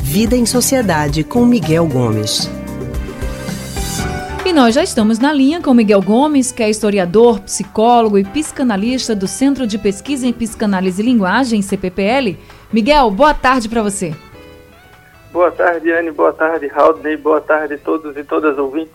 Vida em Sociedade com Miguel Gomes. E nós já estamos na linha com Miguel Gomes, que é historiador, psicólogo e psicanalista do Centro de Pesquisa em Psicanálise e Linguagem, CPPL. Miguel, boa tarde para você. Boa tarde, Anne. Boa tarde, Haldney. Boa tarde a todos e todas ouvintes.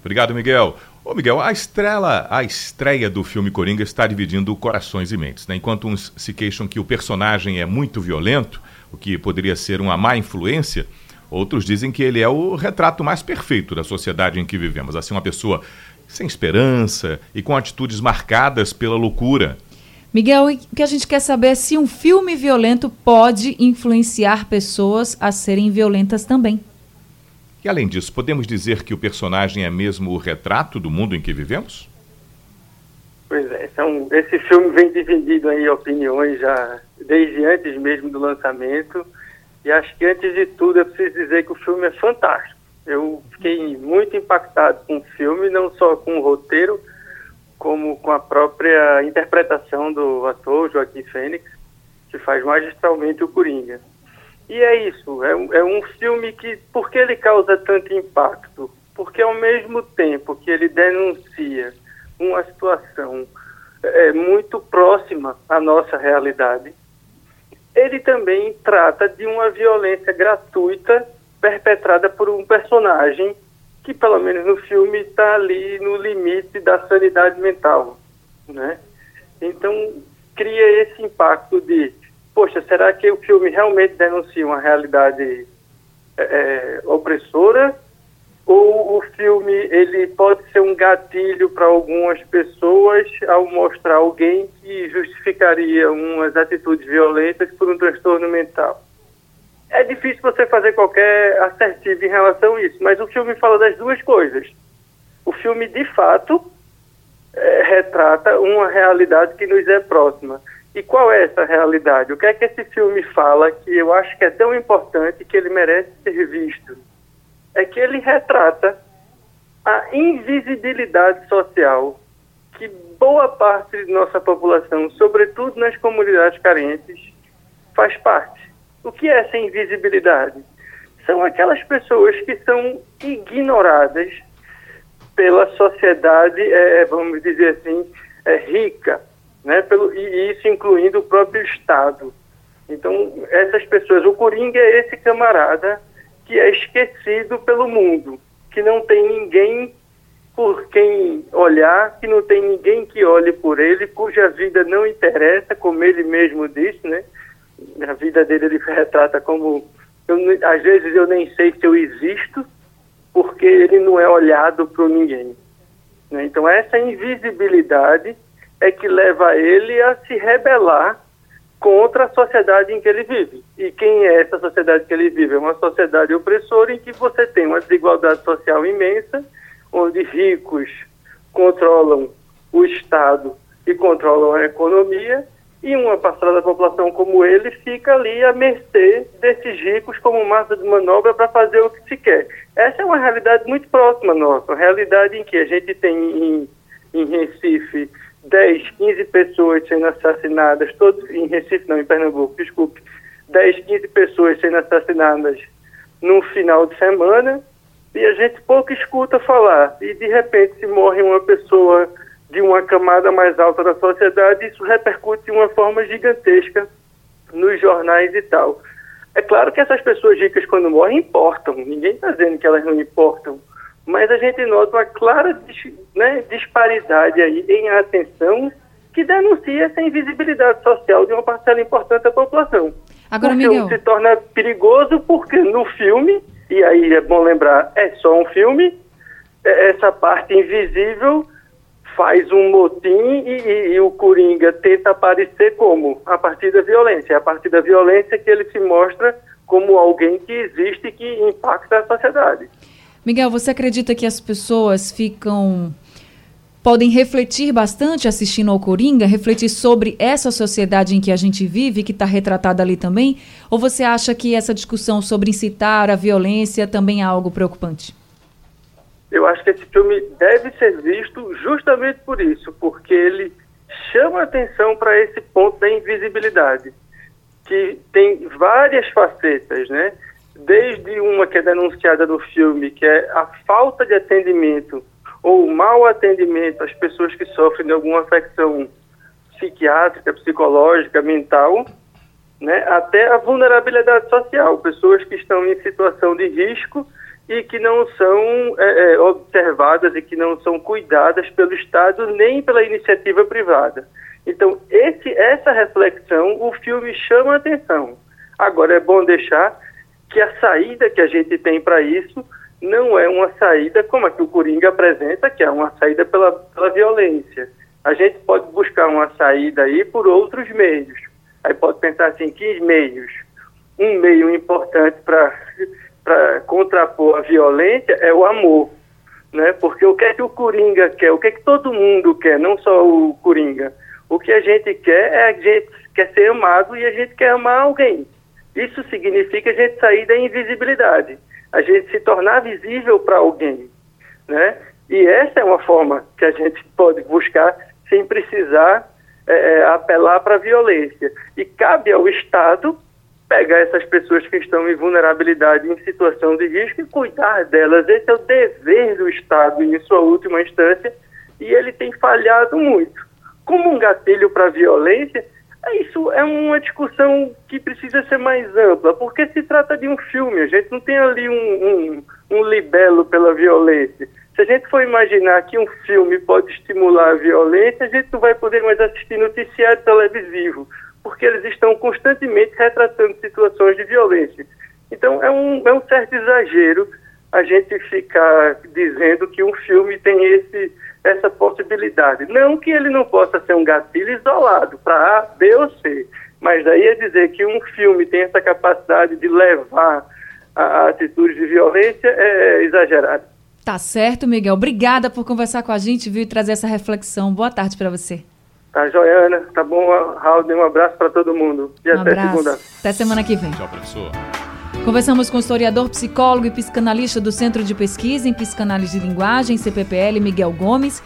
Obrigado, Miguel. Ô Miguel, a estrela, a estreia do filme Coringa está dividindo corações e mentes. Né? Enquanto uns se queixam que o personagem é muito violento, o que poderia ser uma má influência, outros dizem que ele é o retrato mais perfeito da sociedade em que vivemos. Assim, uma pessoa sem esperança e com atitudes marcadas pela loucura. Miguel, o que a gente quer saber é se um filme violento pode influenciar pessoas a serem violentas também. E além disso, podemos dizer que o personagem é mesmo o retrato do mundo em que vivemos? Pois é, são, esse filme vem dividido em opiniões já desde antes mesmo do lançamento. E acho que antes de tudo eu preciso dizer que o filme é fantástico. Eu fiquei muito impactado com o filme, não só com o roteiro, como com a própria interpretação do ator Joaquim Fênix, que faz magistralmente o Coringa. E é isso, é, é um filme que, por que ele causa tanto impacto? Porque ao mesmo tempo que ele denuncia uma situação é, muito próxima à nossa realidade, ele também trata de uma violência gratuita perpetrada por um personagem que, pelo menos no filme, está ali no limite da sanidade mental, né? Então, cria esse impacto de poxa, será que o filme realmente denuncia uma realidade é, é, opressora? Ou o filme ele pode ser um gatilho para algumas pessoas ao mostrar alguém que justificaria umas atitudes violentas por um transtorno mental? É difícil você fazer qualquer assertivo em relação a isso, mas o filme fala das duas coisas. O filme, de fato, é, retrata uma realidade que nos é próxima. E qual é essa realidade? O que é que esse filme fala que eu acho que é tão importante que ele merece ser visto? É que ele retrata a invisibilidade social que boa parte de nossa população, sobretudo nas comunidades carentes, faz parte. O que é essa invisibilidade? São aquelas pessoas que são ignoradas pela sociedade, é, vamos dizer assim, é, rica, né, pelo, e isso incluindo o próprio Estado. Então, essas pessoas, o Coringa é esse camarada que é esquecido pelo mundo, que não tem ninguém por quem olhar, que não tem ninguém que olhe por ele, cuja vida não interessa, como ele mesmo disse, né? A vida dele ele retrata como eu, às vezes eu nem sei se eu existo, porque ele não é olhado por ninguém. Né? Então essa invisibilidade é que leva ele a se rebelar contra a sociedade em que ele vive. E quem é essa sociedade que ele vive? É uma sociedade opressora em que você tem uma desigualdade social imensa, onde ricos controlam o Estado e controlam a economia, e uma parcela da população como ele fica ali à mercê desses ricos como massa de manobra para fazer o que se quer. Essa é uma realidade muito próxima nossa, uma realidade em que a gente tem em, em Recife 10, 15 pessoas sendo assassinadas, todos em Recife, não, em Pernambuco, desculpe, 10, 15 pessoas sendo assassinadas no final de semana, e a gente pouco escuta falar, e de repente se morre uma pessoa de uma camada mais alta da sociedade, isso repercute de uma forma gigantesca nos jornais e tal. É claro que essas pessoas ricas, quando morrem, importam, ninguém está dizendo que elas não importam, mas a gente nota uma clara né, disparidade aí em atenção que denuncia essa invisibilidade social de uma parcela importante da população. Agora, o Miguel... se torna perigoso porque no filme, e aí é bom lembrar, é só um filme, é, essa parte invisível faz um motim e, e, e, o Coringa tenta aparecer como? A partir da violência. É a partir da violência que ele se mostra como alguém que existe e que impacta a sociedade. Miguel, você acredita que as pessoas ficam podem refletir bastante assistindo ao Coringa, refletir sobre essa sociedade em que a gente vive, que está retratada ali também? Ou você acha que essa discussão sobre incitar a violência também é algo preocupante? Eu acho que esse filme deve ser visto justamente por isso, porque ele chama atenção para esse ponto da invisibilidade, que tem várias facetas, né? Desde uma que é denunciada no filme, que é a falta de atendimento ou mau atendimento às pessoas que sofrem de alguma afecção psiquiátrica, psicológica, mental, né, até a vulnerabilidade social, pessoas que estão em situação de risco e que não são é, é, observadas e que não são cuidadas pelo Estado nem pela iniciativa privada. Então, esse, essa reflexão, o filme chama a atenção. Agora, é bom deixar que a saída que a gente tem para isso não é uma saída como a que o Coringa apresenta, que é uma saída pela, pela violência. A gente pode buscar uma saída aí por outros meios. Aí pode pensar assim, que meios? Um meio importante para contrapor a violência é o amor. Né? Porque o que é que o Coringa quer? O que é que todo mundo quer, não só o Coringa? O que a gente quer é a gente quer ser amado e a gente quer amar alguém. Isso significa a gente sair da invisibilidade a gente se tornar visível para alguém, né? E essa é uma forma que a gente pode buscar sem precisar é, é apelar para a violência. E cabe ao Estado pegar essas pessoas que estão em vulnerabilidade, em situação de risco e cuidar delas. Esse é o dever do Estado em sua última instância e ele tem falhado muito. Como um gatilho para a violência, isso é uma discussão que precisa ser mais ampla, porque se trata de um filme, a gente não tem ali um, um, um libelo pela violência. Se a gente for imaginar que um filme pode estimular a violência, a gente não vai poder mais assistir noticiário televisivo, porque eles estão constantemente retratando situações de violência. Então é um, é um certo exagero a gente ficar dizendo que um filme tem esse essa possibilidade. Não que ele não possa ser um gatilho isolado para A, B ou C, mas daí é dizer que um filme tem essa capacidade de levar a atitudes de violência é exagerado. Tá certo, Miguel. Obrigada por conversar com a gente, viu, e trazer essa reflexão. Boa tarde para você. Tá, Joiana. Tá bom, Raul. Um abraço para todo mundo. E um até abraço. segunda. Até semana que vem. Tchau, professor. Conversamos com o historiador, psicólogo e psicanalista do Centro de Pesquisa em Psicanálise de Linguagem, CPPL, Miguel Gomes.